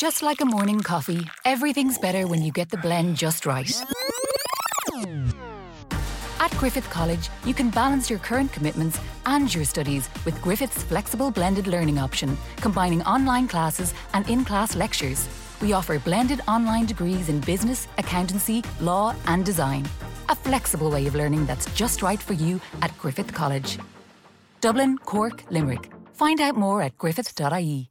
Just like a morning coffee, everything's better when you get the blend just right. At Griffith College, you can balance your current commitments and your studies with Griffith's flexible blended learning option, combining online classes and in class lectures. We offer blended online degrees in business, accountancy, law, and design. A flexible way of learning that's just right for you at Griffith College. Dublin, Cork, Limerick. Find out more at griffith.ie.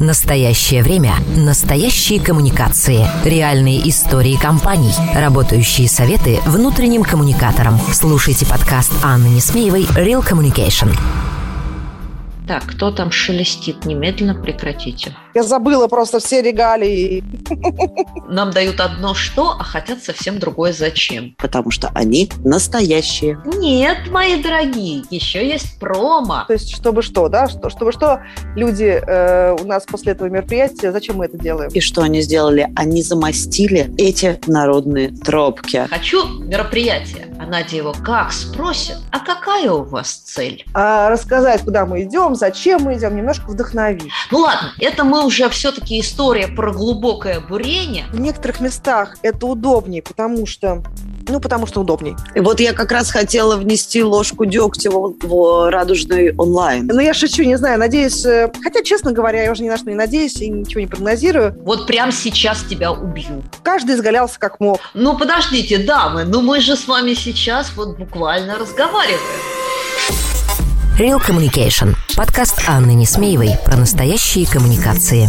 Настоящее время. Настоящие коммуникации. Реальные истории компаний. Работающие советы внутренним коммуникаторам. Слушайте подкаст Анны Несмеевой «Real Communication». Так, кто там шелестит? Немедленно прекратите. Я забыла просто все регалии. Нам дают одно что, а хотят совсем другое зачем. Потому что они настоящие. Нет, мои дорогие, еще есть промо. То есть, чтобы что, да? Что, чтобы что люди э, у нас после этого мероприятия, зачем мы это делаем? И что они сделали? Они замостили эти народные тропки. Хочу мероприятие. А Надя его как спросит, а какая у вас цель? А рассказать, куда мы идем, зачем мы идем, немножко вдохновить. Ну ладно, это мы уже все-таки история про глубокое бурение. В некоторых местах это удобнее, потому что ну, потому что удобней. И вот я как раз хотела внести ложку дегтя в, в радужный онлайн. Ну, я шучу, не знаю, надеюсь... э, Хотя, честно говоря, я уже ни на что не надеюсь и ничего не прогнозирую. Вот прямо сейчас тебя убью. Каждый изгалялся как мог. Ну, подождите, дамы, ну мы же с вами сейчас вот буквально разговариваем. Real Communication. Подкаст Анны Несмеевой про настоящие коммуникации.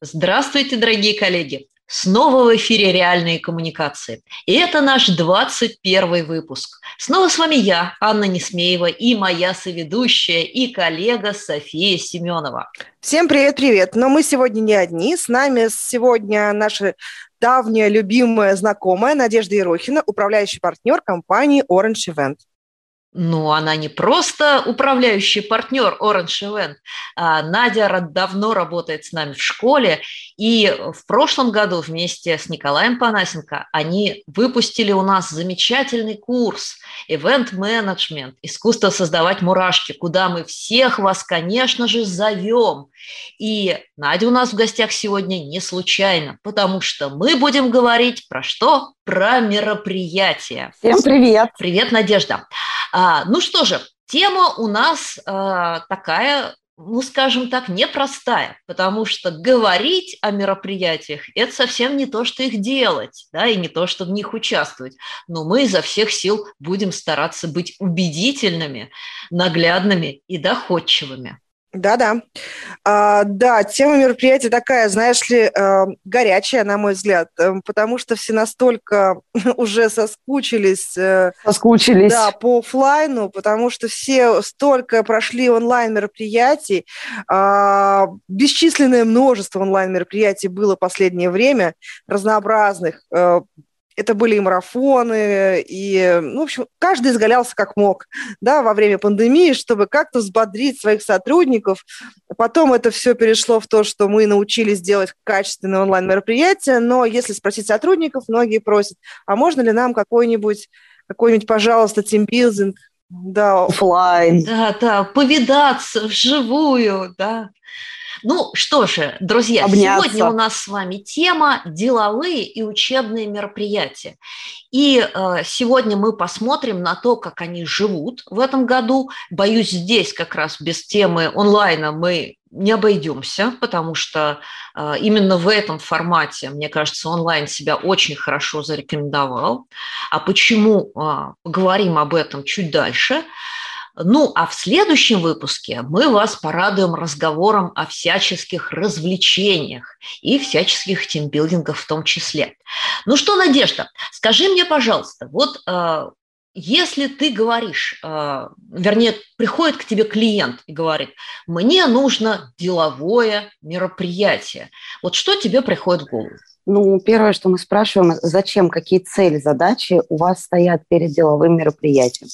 Здравствуйте, дорогие коллеги! Снова в эфире «Реальные коммуникации». И это наш 21 выпуск. Снова с вами я, Анна Несмеева, и моя соведущая и коллега София Семенова. Всем привет-привет! Но мы сегодня не одни. С нами сегодня наша давняя любимая знакомая Надежда Ерохина, управляющий партнер компании Orange Event. Ну, она не просто управляющий партнер Orange Event. А Надя давно работает с нами в школе, и в прошлом году вместе с Николаем Панасенко они выпустили у нас замечательный курс Management, искусство создавать мурашки, куда мы всех вас, конечно же, зовем. И Надя у нас в гостях сегодня не случайно, потому что мы будем говорить про что? Про мероприятия. Всем привет! Привет, Надежда. А, ну что же, тема у нас а, такая, ну, скажем так, непростая, потому что говорить о мероприятиях – это совсем не то, что их делать, да, и не то, что в них участвовать. Но мы изо всех сил будем стараться быть убедительными, наглядными и доходчивыми. Да-да. А, да, тема мероприятия такая, знаешь ли, э, горячая, на мой взгляд, э, потому что все настолько уже соскучились э, Соскучились. Да, по оффлайну, потому что все столько прошли онлайн-мероприятий, а, бесчисленное множество онлайн-мероприятий было в последнее время, разнообразных. Это были и марафоны, и, ну, в общем, каждый изгалялся как мог, да, во время пандемии, чтобы как-то взбодрить своих сотрудников. Потом это все перешло в то, что мы научились делать качественные онлайн-мероприятия, но если спросить сотрудников, многие просят, а можно ли нам какой-нибудь, какой-нибудь, пожалуйста, тимбилдинг, да, Оффлайн. Да, да, повидаться вживую, да. Ну что же, друзья, Обняться. сегодня у нас с вами тема деловые и учебные мероприятия. И э, сегодня мы посмотрим на то, как они живут в этом году. Боюсь, здесь как раз без темы онлайна мы не обойдемся, потому что э, именно в этом формате, мне кажется, онлайн себя очень хорошо зарекомендовал. А почему? э, поговорим об этом чуть дальше. Ну, а в следующем выпуске мы вас порадуем разговором о всяческих развлечениях и всяческих тимбилдингах в том числе. Ну что, Надежда, скажи мне, пожалуйста, вот э, если ты говоришь, э, вернее, приходит к тебе клиент и говорит, мне нужно деловое мероприятие, вот что тебе приходит в голову? Ну, первое, что мы спрашиваем, зачем, какие цели, задачи у вас стоят перед деловым мероприятием?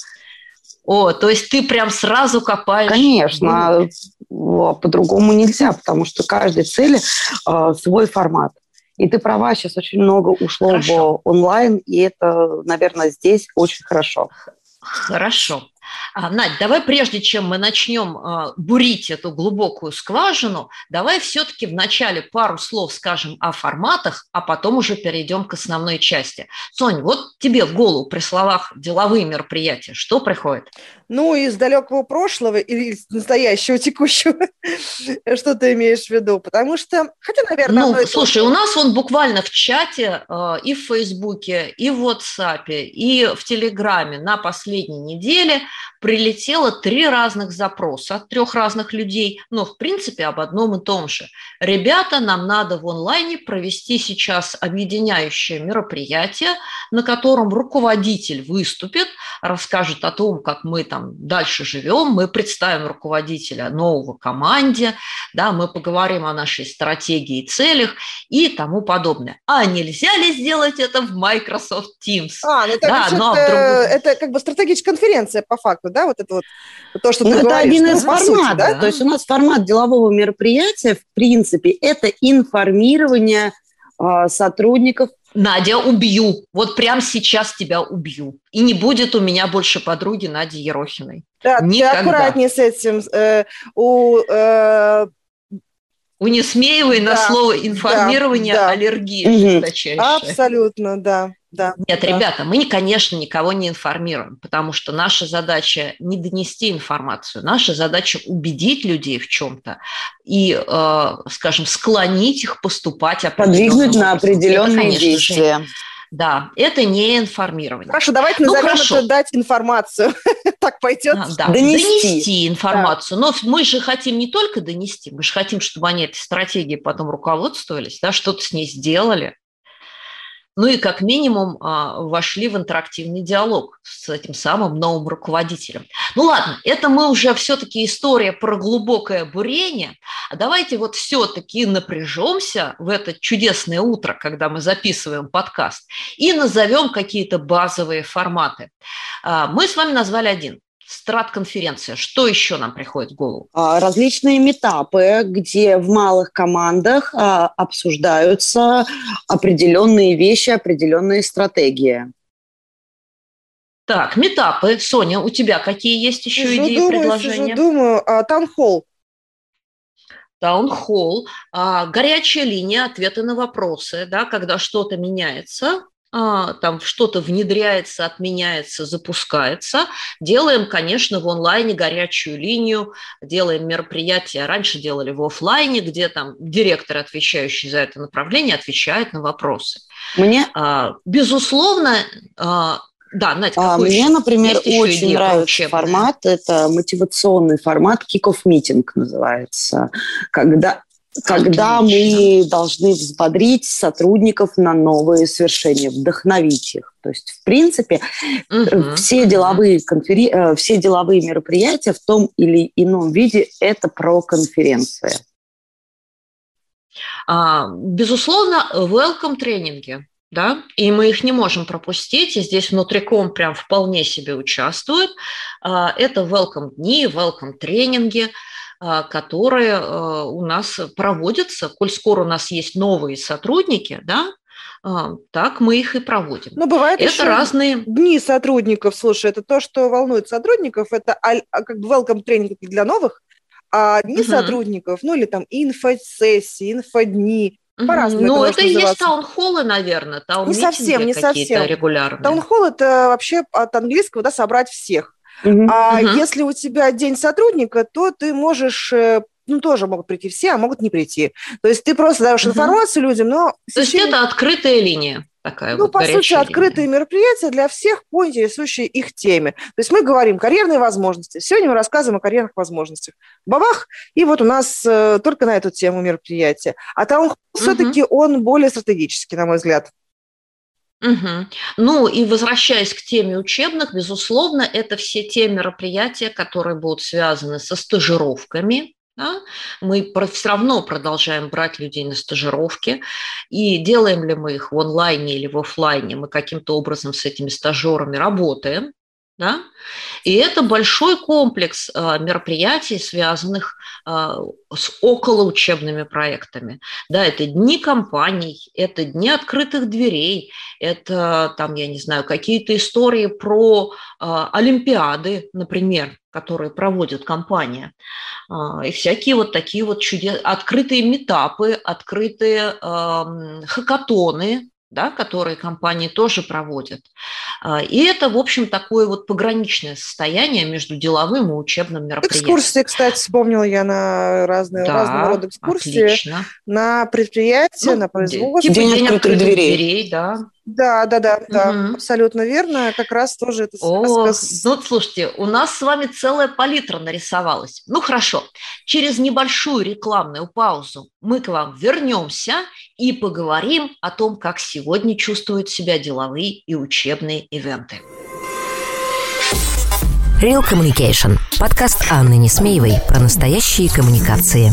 О, то есть ты прям сразу копаешь. Конечно, а по-другому нельзя, потому что каждой цели э, свой формат. И ты права, сейчас очень много ушло Хорошо. в онлайн, и это, наверное, здесь очень хорошо. Хорошо. А, Надь, давай прежде чем мы начнем э, бурить эту глубокую скважину, давай все-таки вначале пару слов скажем о форматах, а потом уже перейдем к основной части. Сонь, вот тебе в голову при словах деловые мероприятия, что приходит? Ну, из далекого прошлого или из настоящего, текущего, что ты имеешь в виду? Потому что, хотя, наверное... Ну, слушай, у нас он буквально в чате э, и в Фейсбуке, и в WhatsApp, и в Телеграме на последней неделе прилетело три разных запроса от трех разных людей, но в принципе об одном и том же. Ребята, нам надо в онлайне провести сейчас объединяющее мероприятие, на котором руководитель выступит, расскажет о том, как мы там дальше живем, мы представим руководителя нового команде, да, мы поговорим о нашей стратегии и целях и тому подобное. А нельзя ли сделать это в Microsoft Teams? А, ну это, да, но это, это как бы стратегическая конференция по факту, да, вот это вот то, что ну, ты это говоришь, один ну, из форматов. сути, да? То есть у нас формат делового мероприятия, в принципе, это информирование э, сотрудников. Надя, убью. Вот прямо сейчас тебя убью. И не будет у меня больше подруги Нади Ерохиной. Да, Никогда. ты аккуратнее с этим. Э, у э, у Несмеевой Да, на слово информирование да, да. аллергия жесточайшая. абсолютно, да, да. Нет, да. ребята, мы, конечно, никого не информируем, потому что наша задача не донести информацию, наша задача убедить людей в чем-то и, э, скажем, склонить их поступать определенным Подвигнуть на образом. Это, определенные конечно же, действия. Да, это не информирование. Хорошо, давайте Ну, назовем хорошо. это дать информацию. так пойдет. А, да, Донести. донести информацию. Но мы же хотим не только донести, мы же хотим, чтобы они этой стратегией потом руководствовались, да, что-то с ней сделали. Ну и как минимум а, вошли в интерактивный диалог с этим самым новым руководителем. Ну ладно, это мы уже все-таки история про глубокое бурение. А давайте вот все-таки напряжемся в это чудесное утро, когда мы записываем подкаст, и назовем какие-то базовые форматы. А, Мы с вами назвали один. Страт-конференция. Что еще нам приходит в голову? А, Различные метапы, где в малых командах а, обсуждаются определенные вещи, определенные стратегии. Так, метапы. Соня, у тебя какие есть еще Сижу, идеи, думаю, предложения? сижу, думаю, а, таунхолл. Таунхолл, а, горячая линия, ответы на вопросы, да, когда что-то меняется, там что-то внедряется, отменяется, запускается. Делаем, конечно, в онлайне горячую линию, делаем мероприятия. Раньше делали в офлайне, где там директор, отвечающий за это направление, отвечает на вопросы. Мне, А, Безусловно, а, да, Надь, а, мне еще? например, Есть очень нравится учебные? формат. Это мотивационный формат, kick-off митинг называется. Когда когда мы должны взбодрить сотрудников на новые свершения, вдохновить их. То есть, в принципе, Мгм. все деловые, конфери... э, все деловые мероприятия в том или ином виде – это про конференции. А, Безусловно, welcome тренинги, да, и мы их не можем пропустить, и здесь внутриком прям вполне себе участвует. А, Это welcome дни, welcome тренинги, которые а, у нас проводятся, коль скоро у нас есть новые сотрудники, да, а, так мы их и проводим. Ну, бывает Это еще разные дни сотрудников. Слушай, это то, что волнует сотрудников. Это а, как бы welcome тренинг для новых, а дни Мгм. сотрудников, ну или там инфосессии, инфодни. По-разному Ну, это это и есть таунхоллы, наверное, таун Не совсем, не какие-то совсем. регулярные. Таунхолл – это вообще от английского, да, собрать всех. Мгм. А Мгм. если у тебя день сотрудника, то ты можешь, э, ну, тоже могут прийти все, а могут не прийти. То есть ты просто даешь Мгм. информацию людям, но... То есть течение- это открытая линия такая Ну, вот, по сути, линия. открытые мероприятия для всех по интересующей их теме. То есть мы говорим карьерные возможности. Сегодня мы рассказываем о карьерных возможностях. Бабах! И вот у нас э, только на эту тему мероприятия. А там все-таки он более стратегический, на мой взгляд. Мгм. Ну и возвращаясь к теме учебных, безусловно, это все те мероприятия, которые будут связаны со стажировками. да. Мы все равно продолжаем брать людей на стажировки. И делаем ли мы их в онлайне или в офлайне, мы каким-то образом с этими стажерами работаем. Да? И это большой комплекс э, мероприятий, связанных э, с околоучебными проектами. Да, это дни компаний, это дни открытых дверей, это, там, я не знаю, какие-то истории про э, Олимпиады, например, которые проводит компания. И всякие вот такие вот чудес... открытые метапы, открытые хакатоны, да, которые компании тоже проводят. А, и это, в общем, такое вот пограничное состояние между деловым и учебным мероприятием. Экскурсии, кстати, вспомнила я на разные, да, разного рода экскурсии. Отлично. На предприятия, ну, на производство. Типа день, день открытых дверей. дверей, да. Да, да, да, да, угу. абсолютно верно. Как раз тоже это О, рассказ... Ну, слушайте, у нас с вами целая палитра нарисовалась. Ну, хорошо. Через небольшую рекламную паузу мы к вам вернемся и поговорим о том, как сегодня чувствуют себя деловые и учебные ивенты. Real Communication. Подкаст Анны Несмеевой про настоящие коммуникации.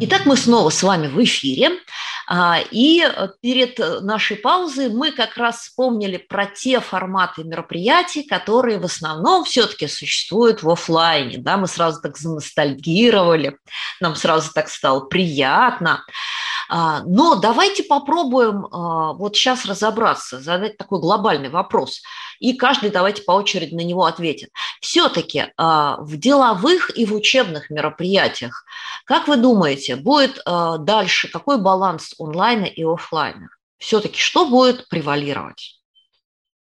Итак, мы снова с вами в эфире. А, и перед нашей паузой мы как раз вспомнили про те форматы мероприятий, которые в основном все-таки существуют в офлайне. Да, мы сразу так заностальгировали, нам сразу так стало приятно. А, но давайте попробуем а, вот сейчас разобраться, задать такой глобальный вопрос. И каждый давайте по очереди на него ответит. Все-таки а, в деловых и в учебных мероприятиях, как вы думаете, будет дальше какой баланс онлайна и офлайна? Все-таки что будет превалировать?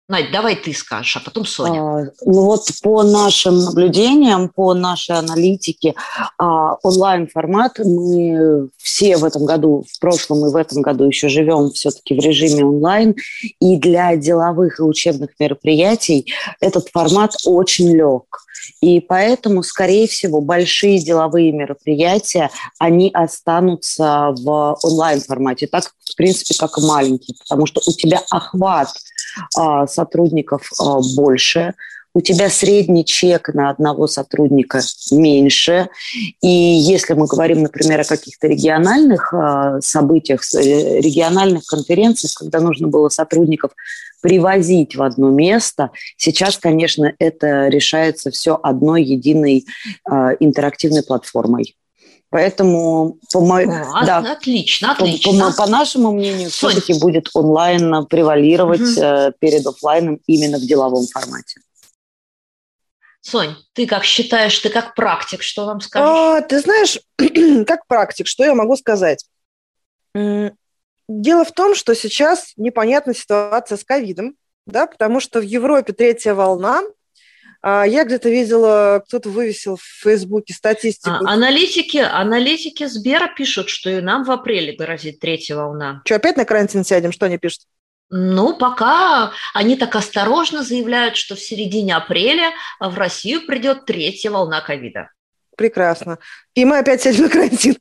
Надь, давай ты скажешь, а потом Соня. А, ну вот по нашим наблюдениям, по нашей аналитике, а, онлайн-формат мы все в этом году, в прошлом и в этом году еще живем все-таки в режиме онлайн. И для деловых и учебных мероприятий этот формат очень лег. И поэтому, скорее всего, большие деловые мероприятия, они останутся в онлайн-формате, так, в принципе, как и маленькие, потому что у тебя охват а, сотрудников а, больше, у тебя средний чек на одного сотрудника меньше. И если мы говорим, например, о каких-то региональных э, событиях, э, региональных конференциях, когда нужно было сотрудников привозить в одно место, сейчас, конечно, это решается все одной единой э, интерактивной платформой. Поэтому, по, мо... а, да, отлично, отлично. По, по, по нашему мнению, все-таки будет онлайн превалировать угу. перед офлайном именно в деловом формате. Сонь, ты как считаешь, ты как практик, что вам скажешь? А, ты знаешь, как практик, что я могу сказать? Дело в том, что сейчас непонятна ситуация с ковидом, да, потому что в Европе третья волна. А, я где-то видела, кто-то вывесил в Фейсбуке статистику. А, аналитики, аналитики Сбера пишут, что и нам в апреле грозит третья волна. Что, опять на карантин сядем? Что они пишут? Ну, пока они так осторожно заявляют, что в середине апреля в Россию придет третья волна ковида. Прекрасно. И мы опять сядем на карантин.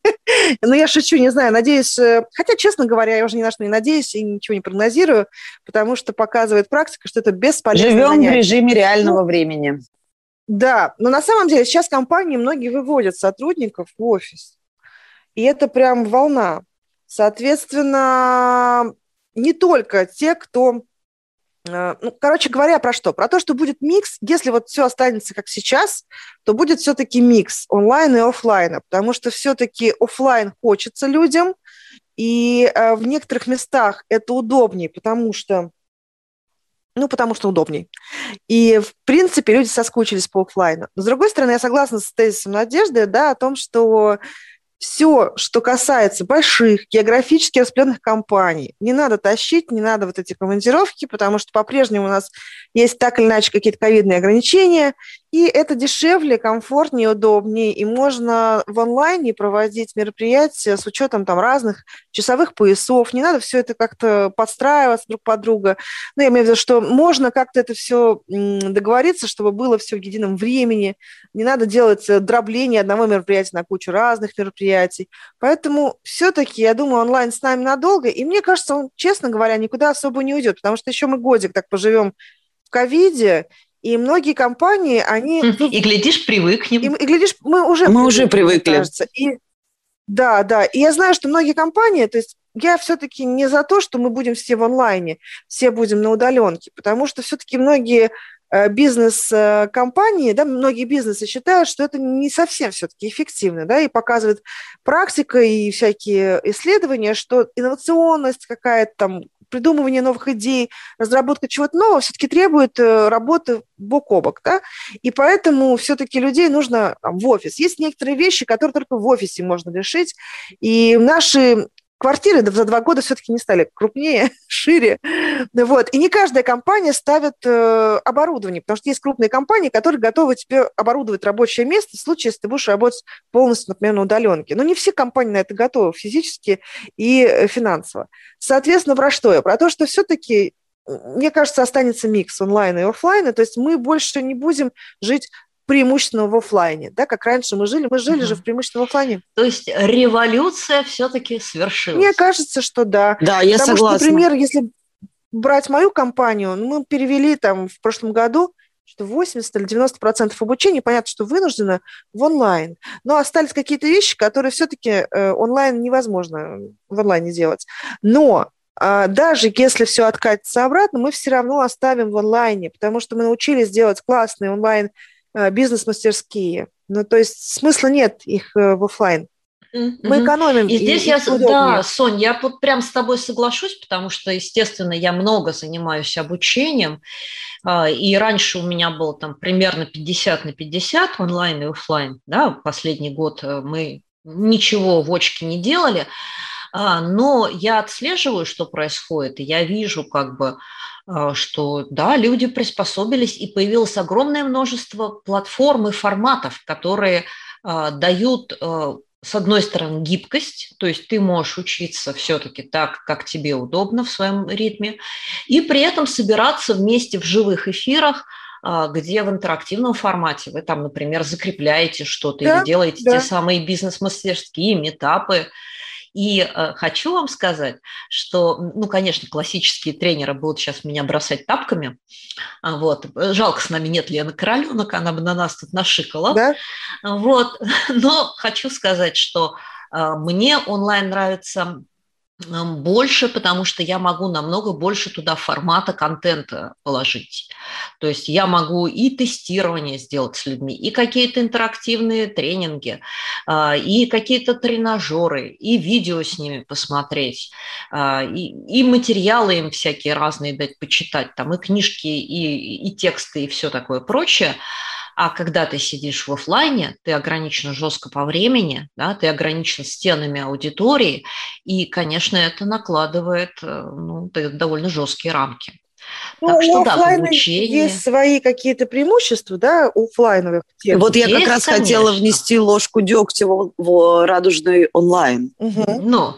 Но ну, я шучу, не знаю, надеюсь... Э, хотя, честно говоря, я уже ни на что не надеюсь и ничего не прогнозирую, потому что показывает практика, что это бесполезно. Живем занятие. в режиме реального ну, времени. Да, но на самом деле сейчас компании многие выводят сотрудников в офис. И это прям волна. Соответственно, не только те, кто... Э, ну, короче говоря, про что? Про то, что будет микс. Если вот все останется как сейчас, то будет все-таки микс онлайн и офлайна, потому что все-таки офлайн хочется людям, и э, в некоторых местах это удобнее, потому что ну, потому что удобней. И, в принципе, люди соскучились по офлайну. Но, с другой стороны, я согласна с тезисом Надежды, да, о том, что все, что касается больших географически распределенных компаний, не надо тащить, не надо вот эти командировки, потому что по-прежнему у нас есть так или иначе какие-то ковидные ограничения, И это дешевле, комфортнее, удобнее, и можно в онлайне проводить мероприятия с учетом там разных часовых поясов. Не надо все это как-то подстраиваться друг под друга. Ну, я имею в виду, что можно как-то это все договориться, чтобы было все в едином времени. Не надо делать э, дробление одного мероприятия на кучу разных мероприятий. Поэтому все-таки, я думаю, онлайн с нами надолго. И мне кажется, он, честно говоря, никуда особо не уйдет, потому что еще мы годик так поживем в ковиде, и многие компании, они... И, глядишь, привыкнем. И, и глядишь, мы уже... Мы уже привыкли. Кажется. И, да, да. И я знаю, что многие компании, то есть я все-таки не за то, что мы будем все в онлайне, все будем на удаленке, потому что все-таки многие э, бизнес-компании, да, многие бизнесы считают, что это не совсем все-таки эффективно, да, и показывает практика и всякие исследования, что инновационность какая-то там, придумывание новых идей, разработка чего-то нового все-таки требует э, работы бок о бок, да, и поэтому все-таки людей нужно там, в офис. Есть некоторые вещи, которые только в офисе можно решить, и наши квартиры за два года все-таки не стали крупнее, шире. Вот. И не каждая компания ставит э, оборудование, потому что есть крупные компании, которые готовы тебе оборудовать рабочее место в случае, если ты будешь работать полностью, например, на удаленке. Но не все компании на это готовы физически и э, финансово. Соответственно, про что я? Про то, что все-таки мне кажется, останется микс онлайна и офлайна, то есть мы больше не будем жить преимущественно в офлайне, да, как раньше мы жили, мы жили угу. же в преимущественно в офлайне. То есть революция все-таки свершилась. Мне кажется, что да. Да, я Потому согласна. Что, например, если брать мою компанию, ну, мы перевели там в прошлом году что 80 или 90 процентов обучения, понятно, что вынуждено в онлайн. Но остались какие-то вещи, которые все-таки э, онлайн невозможно в онлайне делать. Но а, даже если все откатится обратно, мы все равно оставим в онлайне, потому что мы научились делать классные онлайн бизнес-мастерские. Ну, то есть смысла нет их э, в офлайн. Мы экономим. И здесь и, я, удобнее. да, Сонь, я вот прям с тобой соглашусь, потому что, естественно, я много занимаюсь обучением, а, и раньше у меня было там примерно 50 на 50 онлайн и офлайн, да, последний год э, мы ничего в очке не делали, а, но я отслеживаю, что происходит, и я вижу как бы а, что да, люди приспособились, и появилось огромное множество платформ и форматов, которые а, дают а, с одной стороны, гибкость, то есть ты можешь учиться все-таки так, как тебе удобно в своем ритме, и при этом собираться вместе в живых эфирах, где в интерактивном формате вы там, например, закрепляете что-то да, или делаете да. те самые бизнес-мастерские, метапы, и э, хочу вам сказать, что, ну, конечно, классические тренеры будут сейчас меня бросать тапками. А, вот. Жалко, с нами нет Лены Короленок, она бы на нас тут нашикала. Да? Вот. Но хочу сказать, что э, мне онлайн нравится больше, потому что я могу намного больше туда формата контента положить. То есть я могу и тестирование сделать с людьми, и какие-то интерактивные тренинги, а, и какие-то тренажеры, и видео с ними посмотреть, а, и, и материалы им всякие разные дать почитать, там и книжки, и, и тексты, и все такое прочее. А когда ты сидишь в офлайне, ты ограничен жестко по времени, да, ты ограничен стенами аудитории, и, конечно, это накладывает э, ну, довольно жесткие рамки. Ну, так что, у да, обучение... есть свои какие-то преимущества, да, офлайновых техник. Вот я есть, как раз конечно. хотела внести ложку дегтя в, в радужный онлайн. Угу. Ну,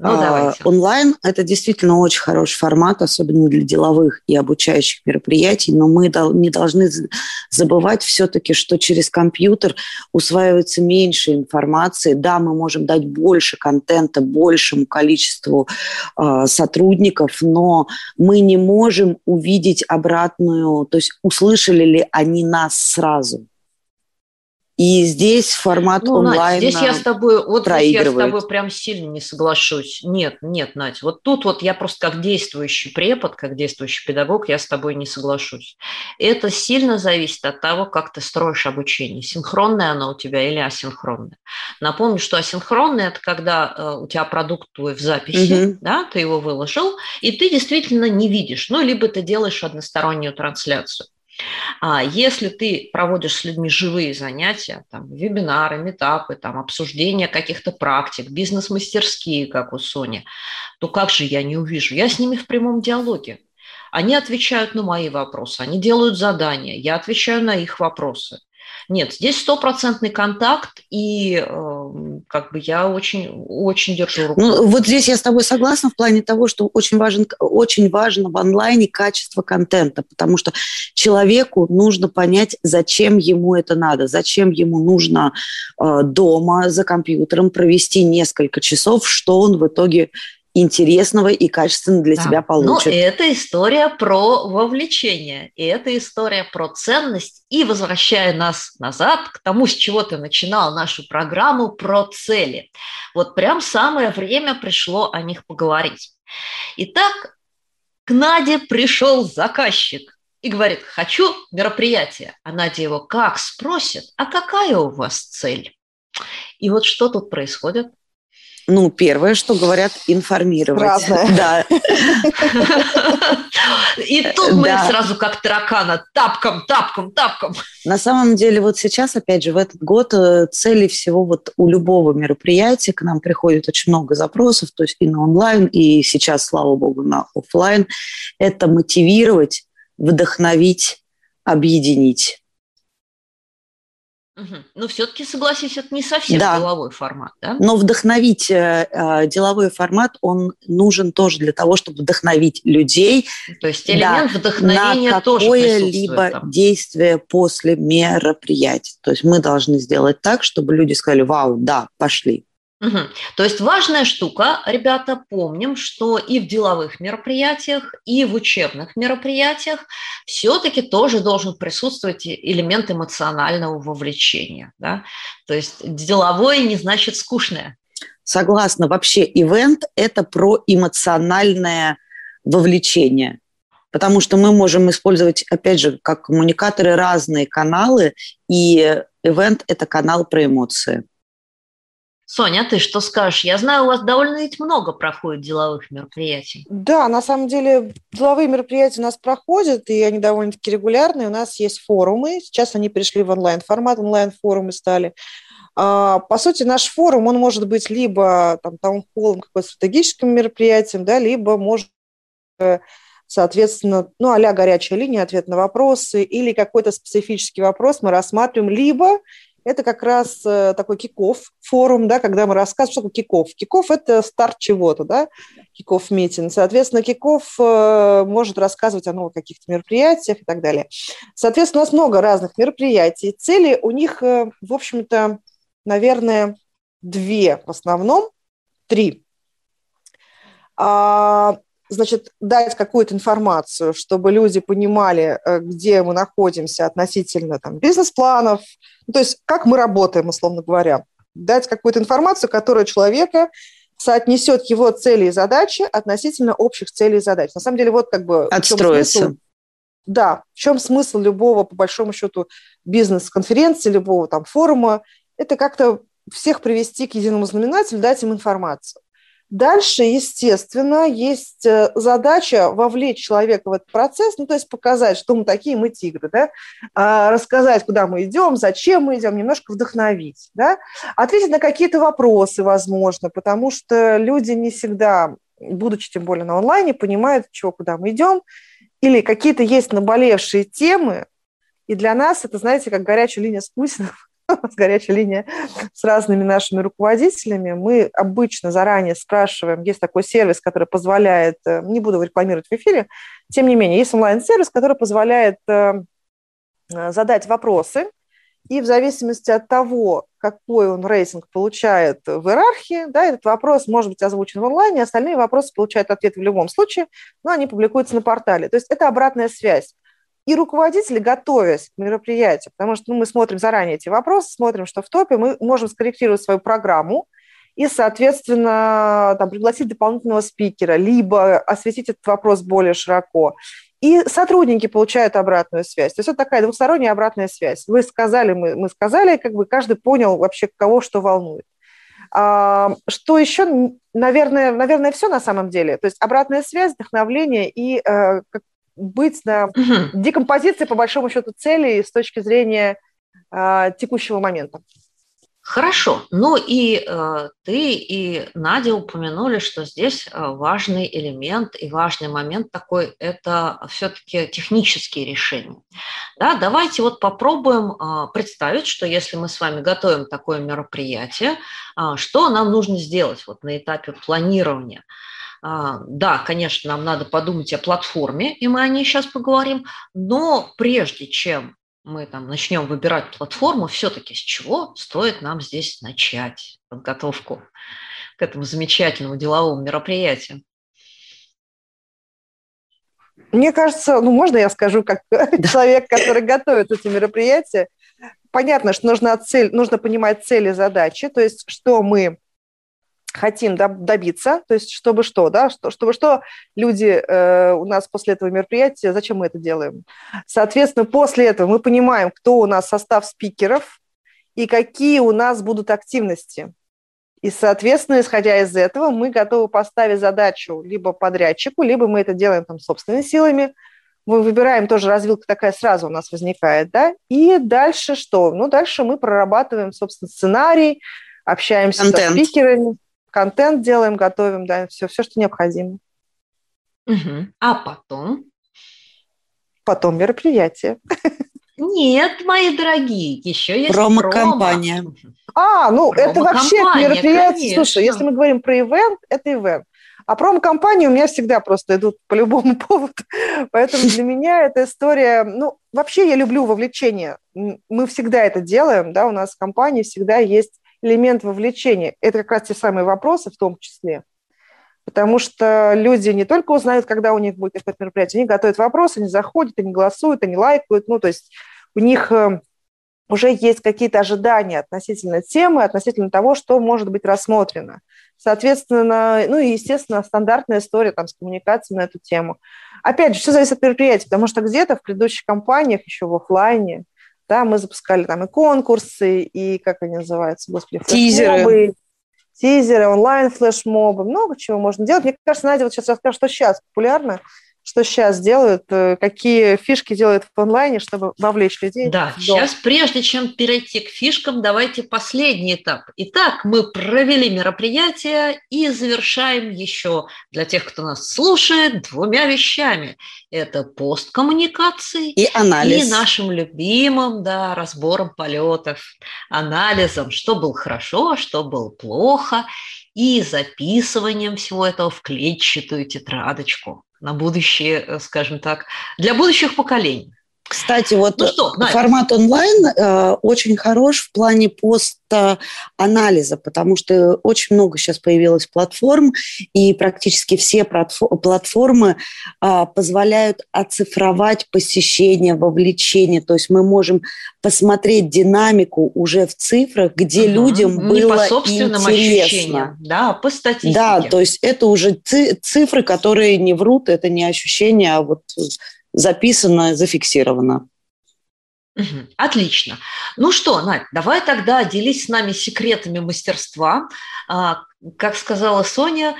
ну, а, онлайн – это действительно очень хороший формат, особенно для деловых и обучающих мероприятий, но мы не должны забывать все-таки, что через компьютер усваивается меньше информации. Да, мы можем дать больше контента большему количеству э, сотрудников, но мы не можем увидеть обратную, то есть услышали ли они нас сразу. И здесь формат ну, онлайн здесь я с тобой, вот здесь я с тобой прям сильно не соглашусь. Нет, нет, Надь, вот тут вот я просто как действующий препод, как действующий педагог, я с тобой не соглашусь. Это сильно зависит от того, как ты строишь обучение. Синхронное оно у тебя или асинхронное. Напомню, что асинхронное – это когда э, у тебя продукт твой в записи, угу. да, ты его выложил, и ты действительно не видишь. Ну, либо ты делаешь одностороннюю трансляцию. А если ты проводишь с людьми живые занятия, там, вебинары, метапы, там, обсуждение каких-то практик, бизнес-мастерские, как у Сони, то как же я не увижу? Я с ними в прямом диалоге. Они отвечают на мои вопросы, они делают задания, я отвечаю на их вопросы. Нет, здесь стопроцентный контакт, и э, как бы я очень, очень держу руку. Ну, вот здесь я с тобой согласна в плане того, что очень, важен, очень важно в онлайне качество контента, потому что человеку нужно понять, зачем ему это надо, зачем ему нужно э, дома за компьютером провести несколько часов, что он в итоге интересного и качественного для да. себя получит. Ну, это история про вовлечение, и это история про ценность. И возвращая нас назад к тому, с чего ты начинал нашу программу, про цели. Вот прям самое время пришло о них поговорить. Итак, к Наде пришел заказчик и говорит, хочу мероприятие. А Надя его как спросит, а какая у вас цель? И вот что тут происходит? Ну, первое, что говорят, информировать. Разное. Да. И тут мы сразу как таракана, тапком, тапком, тапком. На самом деле, вот сейчас, опять же, в этот год э, цели всего вот у любого мероприятия к нам приходит очень много запросов, то есть и на онлайн, и сейчас, слава богу, на офлайн. Это мотивировать, вдохновить, объединить. Но все-таки, согласись, это не совсем да. деловой формат, да? Но вдохновить э, э, деловой формат, он нужен тоже для того, чтобы вдохновить людей. То есть элемент да, вдохновения на тоже какое-либо действие после мероприятия. То есть мы должны сделать так, чтобы люди сказали, вау, да, пошли. Угу. То есть важная штука, ребята, помним, что и в деловых мероприятиях, и в учебных мероприятиях все-таки тоже должен присутствовать элемент эмоционального вовлечения. Да? То есть деловое не значит скучное. Согласна. Вообще, ивент – это про эмоциональное вовлечение. Потому что мы можем использовать, опять же, как коммуникаторы разные каналы, и ивент – это канал про эмоции. Соня, а ты что скажешь? Я знаю, у вас довольно ведь много проходит деловых мероприятий. Да, на самом деле деловые мероприятия у нас проходят, и они довольно-таки регулярные. У нас есть форумы, сейчас они перешли в онлайн-формат, онлайн-форумы стали. А, по сути, наш форум, он может быть либо там, таунхоллом, какой-то стратегическим мероприятием, да, либо может соответственно, ну, а горячая линия, ответ на вопросы или какой-то специфический вопрос мы рассматриваем, либо это как раз э, такой киков форум, да, когда мы рассказываем, что такое киков. Киков – это старт чего-то, да, киков митинг. Соответственно, киков э, может рассказывать о новых каких-то мероприятиях и так далее. Соответственно, у нас много разных мероприятий. Цели у них, э, в общем-то, наверное, две в основном, три. А, значит, дать какую-то информацию, чтобы люди понимали, э, где мы находимся относительно там, бизнес-планов, ну, то есть как мы работаем, условно говоря. Дать какую-то информацию, которая человека соотнесет его цели и задачи относительно общих целей и задач. На самом деле, вот как бы... Отстроиться. да, в чем смысл любого, по большому счету, бизнес-конференции, любого там форума? Это как-то всех привести к единому знаменателю, дать им информацию. Дальше, естественно, есть э, задача вовлечь человека в этот процесс, ну, то есть показать, что мы такие, мы тигры, да, а, рассказать, куда мы идем, зачем мы идем, немножко вдохновить, да, ответить на какие-то вопросы, возможно, потому что люди не всегда, будучи тем более на онлайне, понимают, чего, куда мы идем, или какие-то есть наболевшие темы, и для нас это, знаете, как горячая линия с Путиным, с горячей линии с разными нашими руководителями. Мы обычно заранее спрашиваем, есть такой сервис, который позволяет, э, не буду рекламировать в эфире, тем не менее, есть онлайн-сервис, который позволяет э, э, задать вопросы, и в зависимости от того, какой он рейтинг получает в иерархии, да, этот вопрос может быть озвучен в онлайне, остальные вопросы получают ответ в любом случае, но они публикуются на портале. То есть это обратная связь и руководители, готовясь к мероприятию, потому что ну, мы смотрим заранее эти вопросы, смотрим, что в топе, мы можем скорректировать свою программу и, соответственно, там, пригласить дополнительного спикера, либо осветить этот вопрос более широко. И сотрудники получают обратную связь. То есть это такая двусторонняя обратная связь. Вы сказали, мы, мы сказали, как бы каждый понял вообще, кого что волнует. А, что еще, наверное, наверное, все на самом деле. То есть обратная связь, вдохновление и э, быть на угу. декомпозиции, по большому счету, целей с точки зрения э, текущего момента. Хорошо. Ну и э, ты и Надя упомянули, что здесь э, важный элемент и важный момент такой – это все-таки технические решения. Да, давайте вот попробуем э, представить, что если мы с вами готовим такое мероприятие, э, что нам нужно сделать вот на этапе планирования. А, да, конечно, нам надо подумать о платформе, и мы о ней сейчас поговорим, но прежде чем мы там начнем выбирать платформу, все-таки с чего стоит нам здесь начать подготовку к этому замечательному деловому мероприятию? Мне кажется, ну можно я скажу, как человек, который готовит эти мероприятия, понятно, что нужно, цель, нужно понимать цели задачи, то есть что мы хотим добиться, то есть чтобы что, да, что, чтобы что люди э, у нас после этого мероприятия, зачем мы это делаем. Соответственно, после этого мы понимаем, кто у нас состав спикеров и какие у нас будут активности. И, соответственно, исходя из этого, мы готовы поставить задачу либо подрядчику, либо мы это делаем там собственными силами. Мы выбираем тоже развилка такая сразу у нас возникает, да. И дальше что? Ну, дальше мы прорабатываем, собственно, сценарий, общаемся Контент. со спикерами контент делаем, готовим, да, все, все, что необходимо. Угу. А потом? Потом мероприятие. Нет, мои дорогие, еще есть промо-компания. Промо. А, ну это вообще мероприятие. Конечно. Слушай, если мы говорим про ивент, это ивент. А промо-компании у меня всегда просто идут по любому поводу. Поэтому для меня эта история... Ну, вообще я люблю вовлечение. Мы всегда это делаем, да, у нас в компании всегда есть элемент вовлечения. Это как раз те самые вопросы в том числе. Потому что люди не только узнают, когда у них будет какое-то мероприятие, они готовят вопросы, они заходят, они голосуют, они лайкают. Ну, то есть у них э, уже есть какие-то ожидания относительно темы, относительно того, что может быть рассмотрено. Соответственно, ну и, естественно, стандартная история там, с коммуникацией на эту тему. Опять же, все зависит от мероприятия, потому что где-то в предыдущих компаниях, еще в офлайне, да, мы запускали там и конкурсы, и, как они называются, господи, тизеры. Тизеры, онлайн-флешмобы, много чего можно делать. Мне кажется, Надя вот сейчас расскажет, что сейчас популярно что сейчас делают, э, какие фишки делают в онлайне, чтобы вовлечь людей. Да, сейчас прежде чем перейти к фишкам, давайте последний этап. Итак, мы провели мероприятие и завершаем еще для тех, кто нас слушает, двумя вещами. Это посткоммуникации и анализ. И нашим любимым, да, разбором полетов, анализом, что было хорошо, что было плохо, и записыванием всего этого в клетчатую тетрадочку на будущее, э, скажем так, для будущих поколений. Кстати, вот ну что, формат онлайн э, очень хорош в плане пост-анализа, потому что очень много сейчас появилось платформ, и практически все платформы э, позволяют оцифровать посещение, вовлечение. То есть мы можем посмотреть динамику уже в цифрах, где угу. людям Не было по собственным интересно. ощущениям, да, по статистике. Да, то есть это уже цифры, которые не врут, это не ощущения, а вот записано, зафиксировано. Отлично. Ну что, Надь, давай тогда делись с нами секретами мастерства. А, как сказала Соня,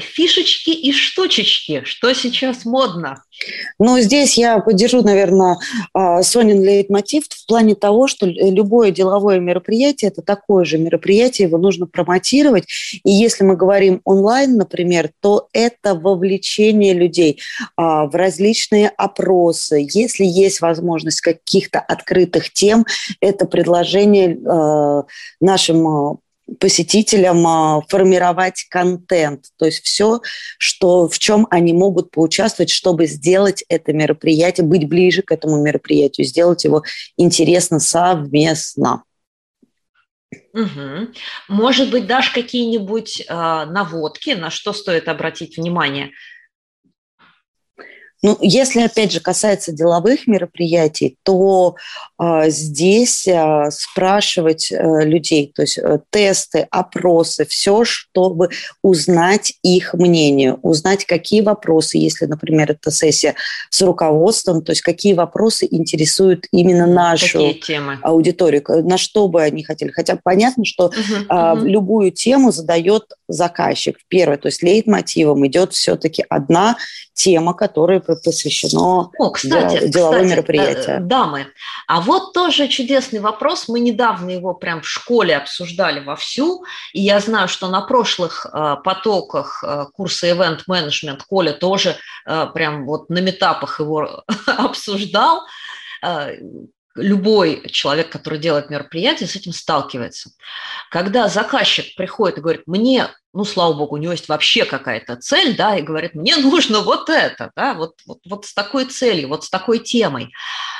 фишечки и штучечки, что сейчас модно? Ну, здесь я поддержу, наверное, а, Сонин лейтмотив в плане того, что любое деловое мероприятие – это такое же мероприятие, его нужно промотировать. И если мы говорим онлайн, например, то это вовлечение людей а, в различные опросы. Если есть возможность каких-то открытых тем, это предложение а, нашим посетителям а, формировать контент, то есть все, что, в чем они могут поучаствовать, чтобы сделать это мероприятие, быть ближе к этому мероприятию, сделать его интересно совместно. Угу. Может быть, дашь какие-нибудь э, наводки, на что стоит обратить внимание – ну, если, опять же, касается деловых мероприятий, то э, здесь э, спрашивать э, людей, то есть э, тесты, опросы, все, чтобы узнать их мнение, узнать, какие вопросы, если, например, это сессия с руководством, то есть какие вопросы интересуют именно нашу аудиторию, на что бы они хотели. Хотя понятно, что угу, э, угу. любую тему задает заказчик. Первое, то есть лейтмотивом идет все-таки одна тема, которая посвящено О, кстати, деловое кстати, мероприятие. э, Дамы, а вот тоже чудесный вопрос. Мы недавно его прям в школе обсуждали вовсю, и я знаю, что на прошлых э, потоках э, курса Event Management Коля тоже прям вот на метапах его обсуждал. Любой человек, который делает мероприятие, с этим сталкивается. Когда заказчик приходит и говорит, мне, ну, слава богу, у него есть вообще какая-то цель, да, и говорит, мне нужно вот это, да, вот, вот, вот с такой целью, вот с такой темой.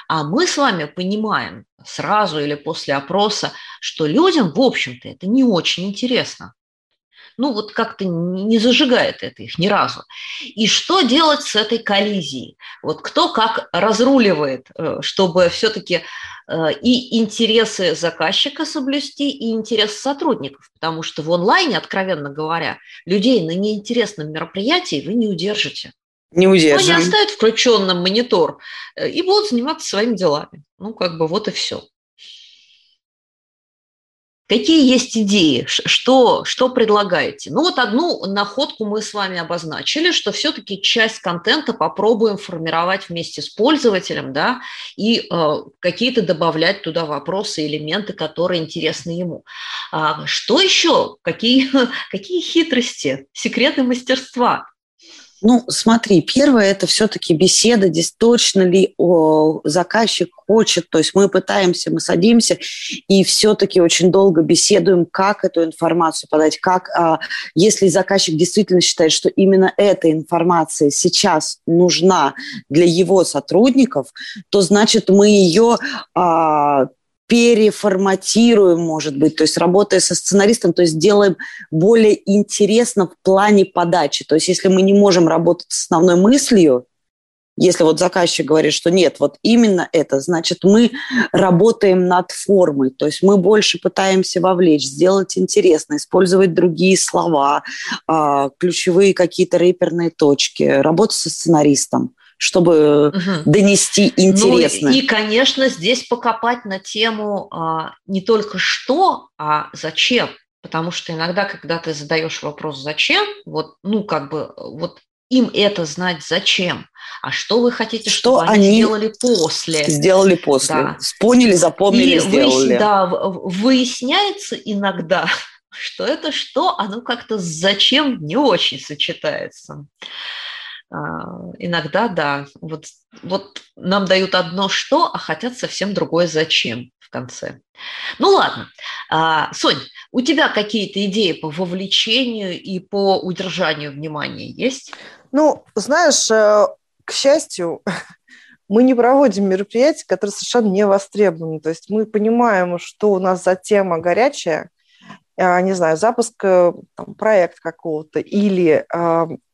А мы с вами понимаем сразу или после опроса, что людям, в общем-то, это не очень интересно ну вот как-то не зажигает это их ни разу. И что делать с этой коллизией? Вот кто как разруливает, э, чтобы все-таки э, и интересы заказчика соблюсти, и интересы сотрудников, потому что в онлайне, откровенно говоря, людей на неинтересном мероприятии вы не удержите. Не удержим. Они оставят включенным монитор э, и будут заниматься своими делами. Ну, как бы вот и все. Какие есть идеи? Что, что предлагаете? Ну вот одну находку мы с вами обозначили, что все-таки часть контента попробуем формировать вместе с пользователем, да, и э, какие-то добавлять туда вопросы, элементы, которые интересны ему. А что еще? Какие, какие хитрости, секреты мастерства? Ну, смотри, первое это все-таки беседа, здесь точно ли о, заказчик хочет, то есть мы пытаемся, мы садимся и все-таки очень долго беседуем, как эту информацию подать, как, а, если заказчик действительно считает, что именно эта информация сейчас нужна для его сотрудников, то значит мы ее а, переформатируем, может быть, то есть работая со сценаристом, то есть делаем более интересно в плане подачи. То есть если мы не можем работать с основной мыслью, если вот заказчик говорит, что нет, вот именно это, значит, мы работаем над формой, то есть мы больше пытаемся вовлечь, сделать интересно, использовать другие слова, а, ключевые какие-то реперные точки, работать со сценаристом чтобы угу. донести интересно. Ну, и, конечно, здесь покопать на тему а, не только что, а зачем. Потому что иногда, когда ты задаешь вопрос «зачем?», вот, ну, как бы, вот им это знать зачем, а что вы хотите, что чтобы они, сделали после. Сделали после. Да. Поняли, запомнили, и сделали. Выяс... Да, выясняется иногда, что это что, оно как-то зачем не очень сочетается. А, иногда, да, вот, вот нам дают одно что, а хотят совсем другое зачем в конце. Ну ладно. А, Сонь, у тебя какие-то идеи по вовлечению и по удержанию внимания есть? Ну, знаешь, э, к счастью, мы не проводим мероприятия, которые совершенно не востребованы. То есть мы понимаем, что у нас за тема горячая, а, не знаю, запуск э, там, проекта какого-то или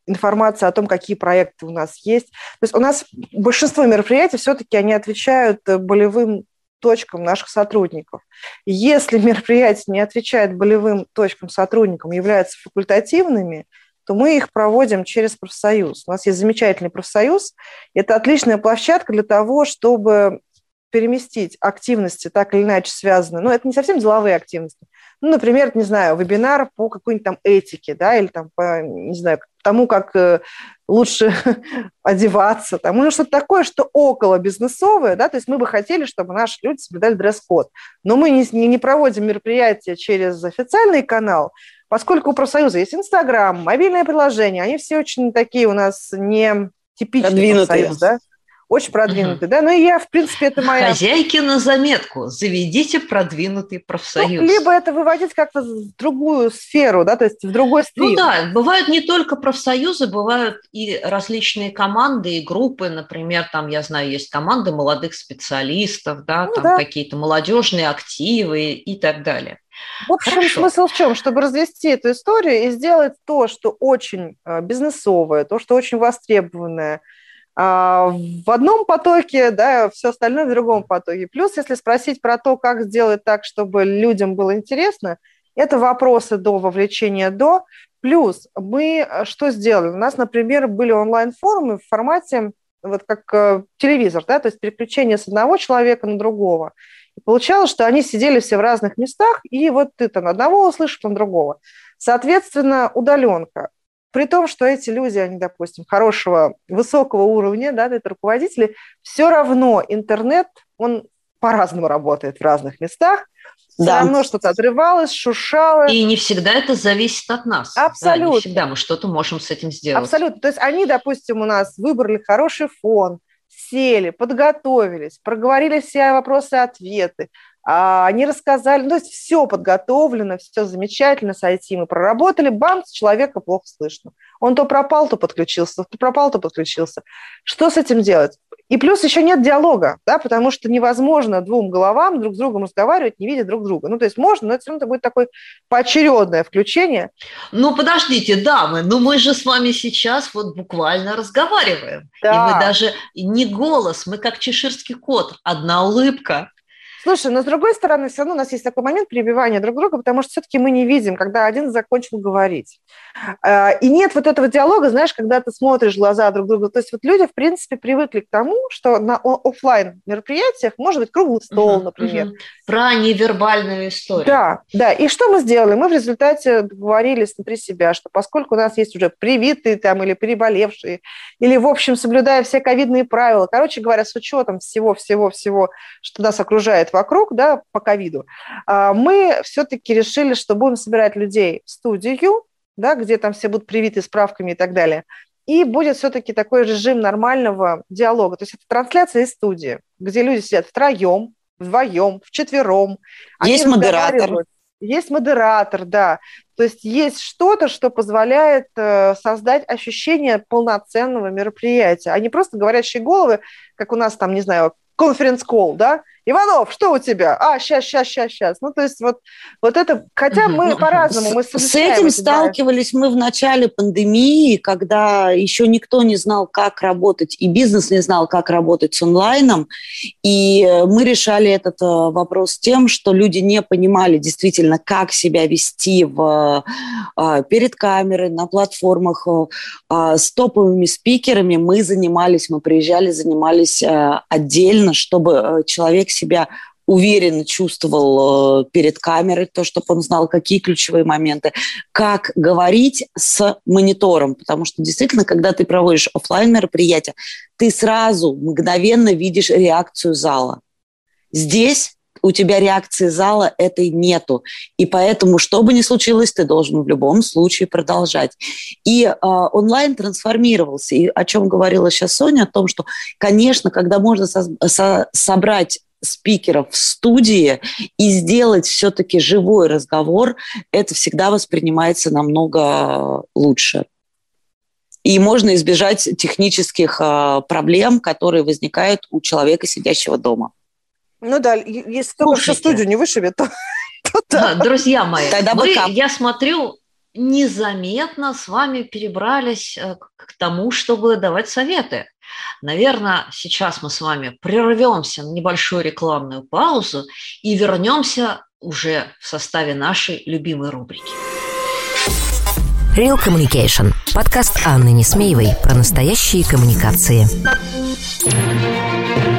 информация о том, какие проекты у нас есть. То есть у нас большинство мероприятий все-таки они отвечают э, болевым точкам наших сотрудников. Если мероприятие не отвечает болевым точкам сотрудникам, являются факультативными, то мы их проводим через профсоюз. У нас есть замечательный профсоюз. Это отличная площадка для того, чтобы переместить активности, так или иначе связанные, ну, это не совсем деловые активности, ну, например, не знаю, вебинар по какой-нибудь там этике, да, или там по, не знаю, тому, как э, лучше одеваться, там, ну, что-то такое, что около бизнесовое, да, то есть мы бы хотели, чтобы наши люди соблюдали дресс-код, но мы не, не проводим мероприятия через официальный канал, поскольку у профсоюза есть Инстаграм, мобильное приложение, они все очень такие у нас не типичные профсоюз, да, очень продвинутый, угу. да, ну и я, в принципе, это моя... Хозяйки на заметку, заведите продвинутый профсоюз. Ну, либо это выводить как-то в другую сферу, да, то есть в другой стрим. Ну да, бывают не только профсоюзы, бывают и различные команды и группы, например, там, я знаю, есть команды молодых специалистов, да, ну, там да. какие-то молодежные активы и так далее. В общем, Хорошо. смысл в чем? Чтобы развести эту историю и сделать то, что очень э, бизнесовое, то, что очень востребованное – в одном потоке, да, все остальное в другом потоке. Плюс, если спросить про то, как сделать так, чтобы людям было интересно, это вопросы до вовлечения до. Плюс мы э, что сделали? У нас, например, были онлайн-форумы в формате вот как э, телевизор, да, то есть переключение с одного человека на другого. И получалось, что они сидели все в разных местах, и вот ты там одного услышишь, там другого. Соответственно, удаленка. При том, что эти люди, они, допустим, хорошего, высокого уровня, да, это руководители, все равно интернет, он по-разному работает в разных местах, все да. равно что-то отрывалось, шуршало. И не всегда это зависит от нас. Абсолютно. Да, не всегда мы что-то можем с этим сделать. Абсолютно. То есть они, допустим, у нас выбрали хороший фон, сели, подготовились, проговорили все вопросы-ответы, они рассказали, ну, то есть все подготовлено, все замечательно с IT мы проработали, бам, человека плохо слышно. Он то пропал, то подключился, то пропал, то подключился. Что с этим делать? И плюс еще нет диалога, да, потому что невозможно двум головам друг с другом разговаривать, не видя друг друга. Ну, то есть можно, но это все равно будет такое поочередное включение. Ну, подождите, дамы, ну мы же с вами сейчас вот буквально разговариваем. Да. И мы даже не голос, мы как чеширский кот, одна улыбка. Слушай, но с другой стороны, все равно у нас есть такой момент перебивания друг друга, потому что все-таки мы не видим, когда один закончил говорить. А, и нет вот этого диалога, знаешь, когда ты смотришь в глаза друг друга. То есть вот люди, в принципе, привыкли к тому, что на офлайн мероприятиях может быть круглый стол, угу, например. Угу. Про невербальную историю. Да, да. И что мы сделали? Мы в результате договорились внутри себя, что поскольку у нас есть уже привитые там или переболевшие, или, в общем, соблюдая все ковидные правила, короче говоря, с учетом всего-всего-всего, что нас окружает вокруг, да, по ковиду, а, мы все-таки решили, что будем собирать людей в студию, да, где там все будут привиты справками и так далее. И будет все-таки такой режим нормального диалога. То есть это трансляция из студии, где люди сидят втроем, вдвоем, вчетвером. Есть модератор. Есть модератор, да. То есть есть что-то, что позволяет э, создать ощущение полноценного мероприятия, а не просто говорящие головы, как у нас там, не знаю, конференц-колл, да, Иванов, что у тебя? А, сейчас, сейчас, сейчас, сейчас. Ну, то есть вот, вот это, хотя мы по-разному, мы С этим сталкивались мы в начале пандемии, когда еще никто не знал, как работать, и бизнес не знал, как работать с онлайном, и э, мы решали этот э, вопрос тем, что люди не понимали действительно, как себя вести в, э, перед камерой, на платформах. С топовыми спикерами мы занимались, мы приезжали, занимались отдельно, чтобы человек себя уверенно чувствовал э, перед камерой, то, чтобы он знал, какие ключевые моменты, как говорить с монитором, потому что действительно, когда ты проводишь офлайн мероприятие, ты сразу мгновенно видишь реакцию зала. Здесь у тебя реакции зала этой нету. И поэтому, что бы ни случилось, ты должен в любом случае продолжать. И э, онлайн трансформировался. И о чем говорила сейчас Соня, о том, что, конечно, когда можно со- со- собрать спикеров в студии и сделать все-таки живой разговор, это всегда воспринимается намного лучше. И можно избежать технических э, проблем, которые возникают у человека, сидящего дома. Ну да, если только что студию не вышибет, то, то да. Друзья мои, Тогда вы, я смотрю, незаметно с вами перебрались э, к тому, чтобы давать советы. Наверное, сейчас мы с вами прервемся на небольшую рекламную паузу и вернемся уже в составе нашей любимой рубрики. Real Communication. Подкаст Анны Несмеевой про настоящие коммуникации.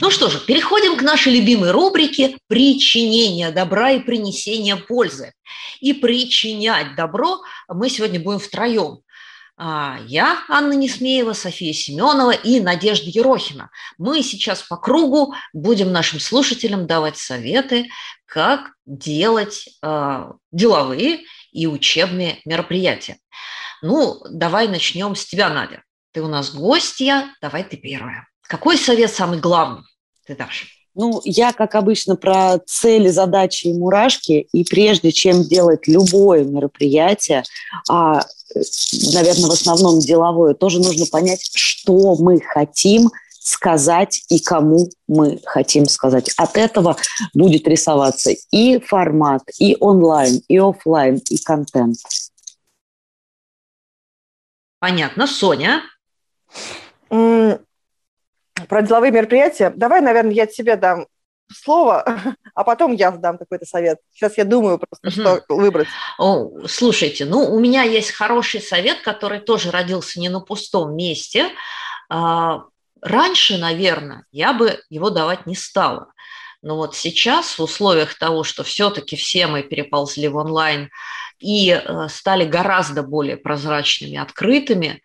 Ну что же, переходим к нашей любимой рубрике «Причинение добра и принесение пользы». И причинять добро мы сегодня будем втроем. А, я, Анна Несмеева, София Семенова и Надежда Ерохина. Мы сейчас по кругу будем нашим слушателям давать советы, как делать э, деловые и учебные мероприятия. Ну, давай начнем с тебя, Надя. Ты у нас гостья, давай ты первая. Какой совет самый главный ты дашь? Ну, я, как обычно, про цели, задачи и мурашки. И прежде чем делать любое мероприятие, а, наверное, в основном деловое, тоже нужно понять, что мы хотим сказать и кому мы хотим сказать. От этого будет рисоваться и формат, и онлайн, и офлайн, и контент. Понятно. Соня? Про деловые мероприятия. Давай, наверное, я тебе дам слово, а потом я дам какой-то совет. Сейчас я думаю просто, что выбрать. О, слушайте, ну, у меня есть хороший совет, который тоже родился не на пустом месте. А, раньше, наверное, я бы его давать не стала. Но вот сейчас в условиях того, что все-таки все мы переползли в онлайн и э, стали гораздо более прозрачными, открытыми,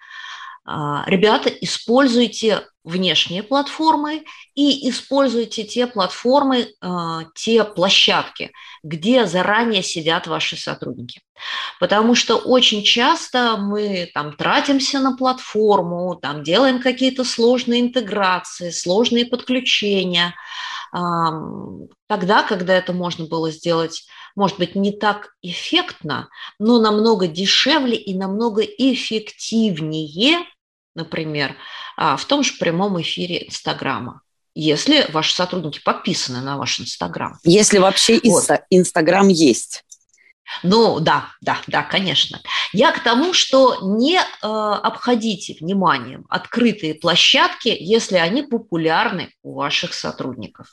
ребята, используйте внешние платформы и используйте те платформы, а, те площадки, где заранее сидят ваши сотрудники. Потому что очень часто мы там тратимся на платформу, там делаем какие-то сложные интеграции, сложные подключения, тогда, когда это можно было сделать, может быть, не так эффектно, но намного дешевле и намного эффективнее, например, а, в том же прямом эфире Инстаграма если ваши сотрудники подписаны на ваш Инстаграм. Если вообще вот. Инстаграм есть. Ну да, да, да, конечно. Я к тому, что не э, обходите вниманием открытые площадки, если они популярны у ваших сотрудников.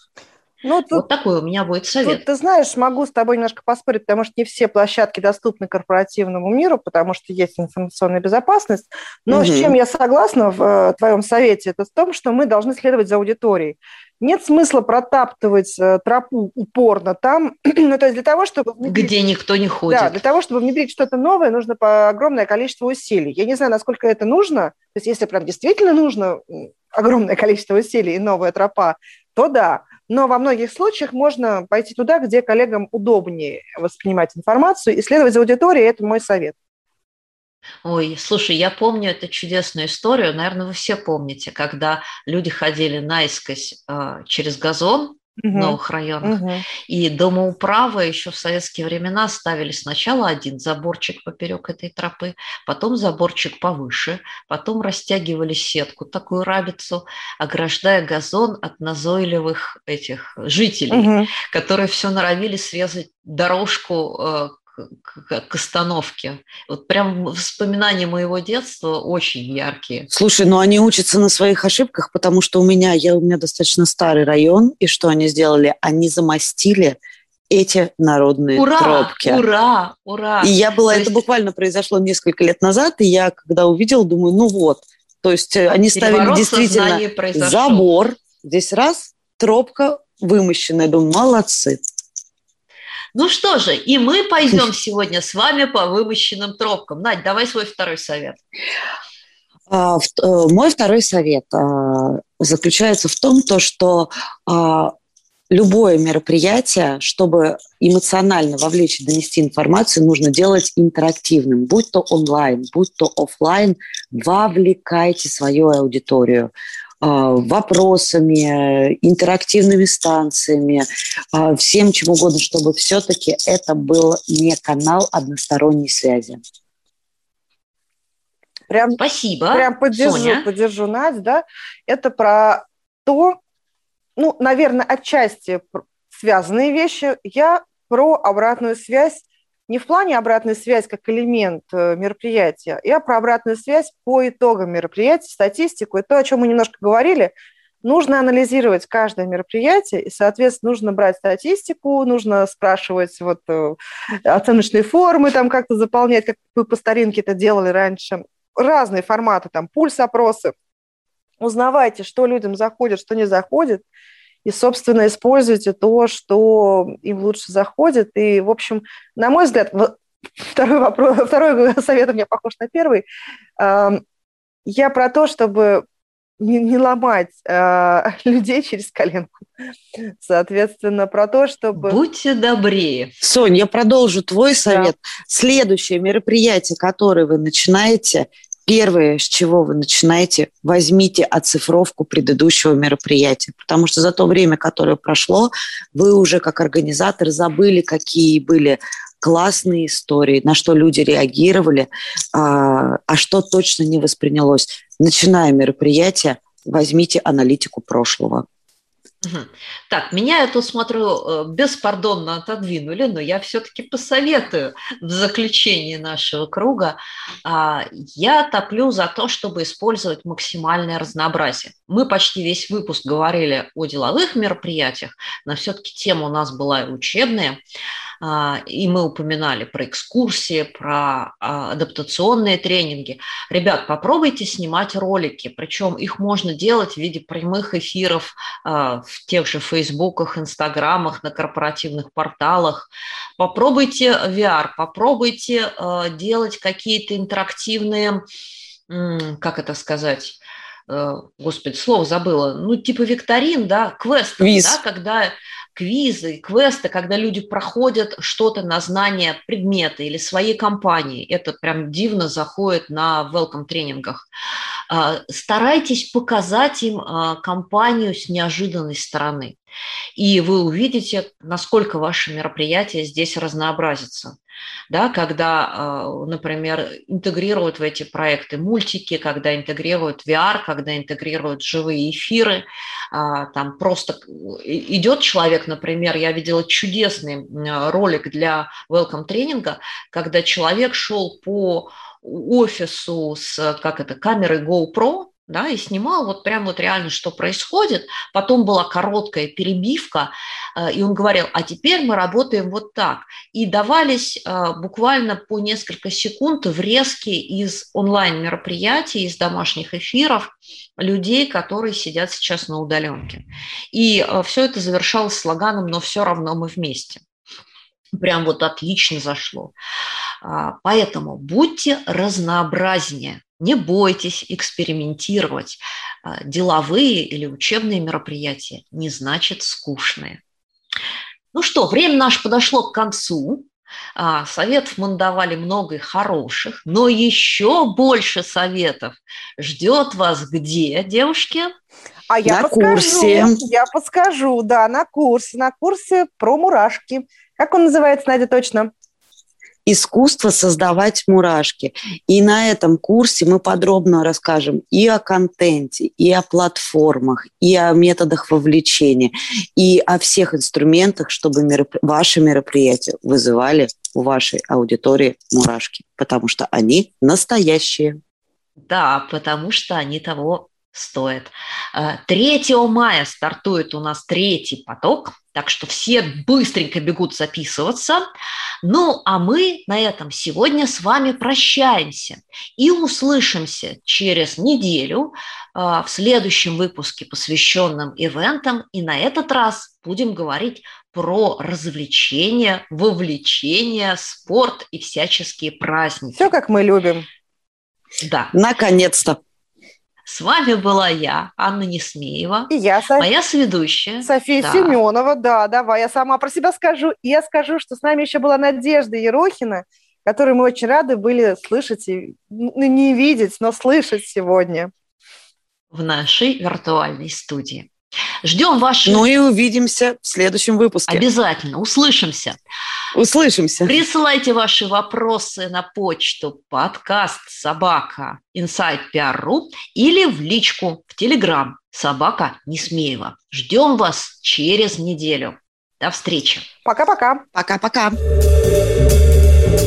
Ну, тут, вот такой у меня будет совет. Тут, ты знаешь, могу с тобой немножко поспорить, потому что не все площадки доступны корпоративному миру, потому что есть информационная безопасность. Но угу. с чем я согласна в э, твоем совете, это в том, что мы должны следовать за аудиторией. Нет смысла протаптывать э, тропу упорно там, ну, то есть для того, чтобы... Внедрить, Где никто не ходит. Да, для того, чтобы внедрить что-то новое, нужно огромное количество усилий. Я не знаю, насколько это нужно, то есть если прям действительно нужно огромное количество усилий и новая тропа, то да. Но во многих случаях можно пойти туда, где коллегам удобнее воспринимать информацию, и следовать за аудиторией – это мой совет. Ой, слушай, я помню эту чудесную историю, наверное, вы все помните, когда люди ходили наискось э, через газон в новых районах. Угу. И домоуправы еще в советские времена ставили сначала один заборчик поперек этой тропы, потом заборчик повыше, потом растягивали сетку, такую рабицу, ограждая газон от назойливых этих жителей, угу. которые все норовили срезать дорожку э, к, к остановке. Вот прям воспоминания моего детства очень яркие. Слушай, ну они учатся на своих ошибках, потому что у меня, я, у меня достаточно старый район, и что они сделали? Они замостили эти народные ура, тропки. Ура, ура! И я была, то это есть... буквально произошло несколько лет назад, и я, когда увидела, думаю, ну вот, то есть э, они ставили действительно забор, здесь раз, тропка вымощенная, думаю, молодцы. Ну что же, и мы пойдем сегодня с вами по вымощенным тропкам. Надь, давай свой второй совет. А, э, мой второй совет а, заключается в том, то, что а, любое мероприятие, чтобы эмоционально вовлечь и донести информацию, нужно делать интерактивным, будь то онлайн, будь то офлайн, вовлекайте свою аудиторию. А, вопросами, интерактивными станциями, а, всем чем угодно, чтобы все-таки это был не канал односторонней связи. Прям, Спасибо. Прям поддержу, Соня. поддержу Надь, да. Это про то, ну, наверное, отчасти связанные вещи. Я про обратную связь не в плане обратной связи как элемент э, мероприятия, я про обратную связь по итогам мероприятия, статистику. И то, о чем мы немножко говорили, нужно анализировать каждое мероприятие, и, соответственно, нужно брать статистику, нужно спрашивать вот э, оценочные формы, там как-то заполнять, как вы по старинке это делали раньше. Разные форматы, там пульс-опросы. Узнавайте, что людям заходит, что не заходит – и, собственно, используйте то, что им лучше заходит. И, в общем, на мой взгляд, второй, вопрос, второй совет у меня похож на первый. Я про то, чтобы не, не ломать э, людей через коленку. Соответственно, про то, чтобы... Будьте добрее. Сонь, я продолжу твой совет. Да. Следующее мероприятие, которое вы начинаете, Первое, с чего вы начинаете, возьмите оцифровку предыдущего мероприятия, потому что за то время, которое прошло, вы уже как организатор забыли, какие были классные истории, на что люди реагировали, а, а что точно не воспринялось. Начиная мероприятие, возьмите аналитику прошлого. Так, меня я тут смотрю, э, беспардонно отодвинули, но я все-таки посоветую в заключении нашего круга. А, я топлю за то, чтобы использовать максимальное разнообразие. Мы почти весь выпуск говорили о деловых мероприятиях, но все-таки тема у нас была учебная. А, и мы упоминали про экскурсии, про а, адаптационные тренинги. Ребят, попробуйте снимать ролики, причем их можно делать в виде прямых эфиров а, в тех же Фейсбуках, Инстаграмах, на корпоративных порталах. Попробуйте VR, попробуйте делать какие-то интерактивные, как это сказать, господи, слово забыла, ну, типа викторин, да, квест, да, когда квизы, квесты, когда люди проходят что-то на знание предмета или своей компании. Это прям дивно заходит на welcome тренингах. А, старайтесь показать им а, компанию с неожиданной стороны. И вы увидите, насколько ваше мероприятие здесь разнообразится да, когда, а, например, интегрируют в эти проекты мультики, когда интегрируют VR, когда интегрируют живые эфиры, а, там просто идет человек, например, я видела чудесный ролик для welcome тренинга, когда человек шел по офису с как это камерой GoPro, да, и снимал вот прям вот реально, что происходит. Потом была короткая перебивка, э, и он говорил, а теперь мы работаем вот так. И давались э, буквально по несколько секунд врезки из онлайн-мероприятий, из домашних эфиров людей, которые сидят сейчас на удаленке. И э, все это завершалось слоганом «но все равно мы вместе». Прям вот отлично зашло. А, поэтому будьте разнообразнее, не бойтесь экспериментировать. А, деловые или учебные мероприятия не значит скучные. Ну что, время наше подошло к концу. А, советов мы давали много и хороших, но еще больше советов ждет вас где, девушки? А я на подскажу, курсе. Я подскажу, да, на курсе, на курсе про мурашки. Как он называется, Надя, точно? Искусство создавать мурашки. И на этом курсе мы подробно расскажем и о контенте, и о платформах, и о методах вовлечения, и о всех инструментах, чтобы мероп... ваши мероприятия вызывали у вашей аудитории мурашки, потому что они настоящие. Да, потому что они того стоят. 3 э, мая стартует у нас третий поток, так что все быстренько бегут записываться. Ну, а мы на этом сегодня с вами прощаемся и услышимся через неделю э, в следующем выпуске, посвященном ивентам. И на этот раз будем говорить про развлечения, вовлечение, спорт и всяческие праздники. Все как мы любим. Да. Наконец-то. С вами была я, Анна Несмеева. И я, София. Моя сведущая. София да. Семенова, да, давай, я сама про себя скажу. И я скажу, что с нами еще была Надежда Ерохина, которую мы очень рады были слышать, и, ну, не видеть, но слышать сегодня. В нашей виртуальной студии. Ждем ваших... Ну и увидимся в следующем выпуске. Обязательно. Услышимся. Услышимся. Присылайте ваши вопросы на почту подкаст собака inside.pr.ru или в личку в Телеграм собака Несмеева. Ждем вас через неделю. До встречи. Пока-пока. Пока-пока.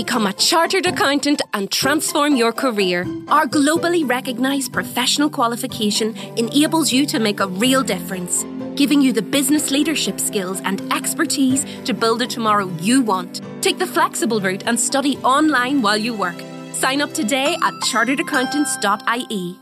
Become a chartered accountant and transform your career. Our globally recognized professional qualification enables you to make a real difference, giving you the business leadership skills and expertise to build a tomorrow you want. Take the flexible route and study online while you work. Sign up today at charteredaccountants.ie.